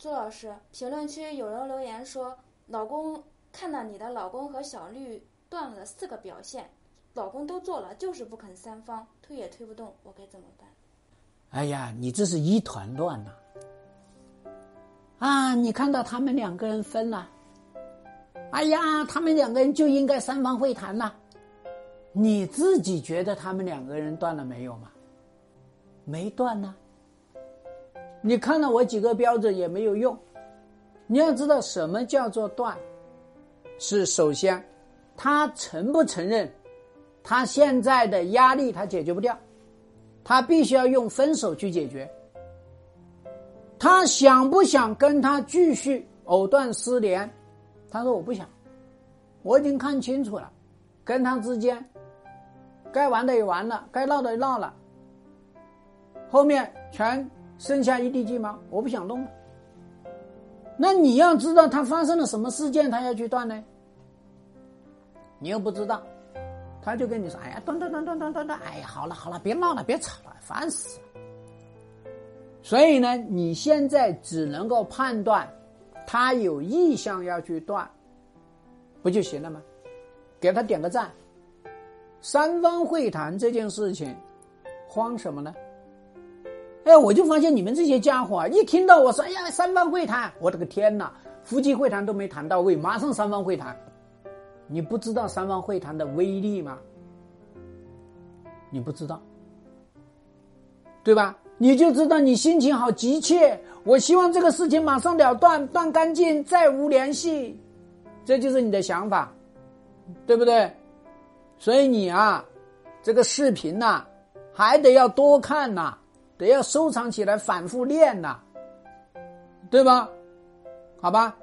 朱老师，评论区有人留言说，老公看到你的老公和小绿断了四个表现，老公都做了，就是不肯三方，推也推不动，我该怎么办？哎呀，你这是一团乱呐！啊，你看到他们两个人分了，哎呀，他们两个人就应该三方会谈呐。你自己觉得他们两个人断了没有嘛？没断呢。你看了我几个标准也没有用。你要知道什么叫做断，是首先，他承不承认，他现在的压力他解决不掉。他必须要用分手去解决。他想不想跟他继续藕断丝连？他说我不想，我已经看清楚了，跟他之间该玩的也玩了，该闹的也闹了，后面全剩下一地鸡毛，我不想动。那你要知道他发生了什么事件，他要去断呢？你又不知道。他就跟你说：“哎呀，断断断断断断断！哎呀，好了好了，别闹了，别吵了，烦死了。”所以呢，你现在只能够判断他有意向要去断，不就行了吗？给他点个赞。三方会谈这件事情，慌什么呢？哎，我就发现你们这些家伙啊，一听到我说“哎呀，三方会谈”，我的个天哪，夫妻会谈都没谈到位，马上三方会谈。你不知道三方会谈的威力吗？你不知道，对吧？你就知道你心情好急切，我希望这个事情马上了断，断干净，再无联系，这就是你的想法，对不对？所以你啊，这个视频呐，还得要多看呐，得要收藏起来，反复练呐，对吧？好吧。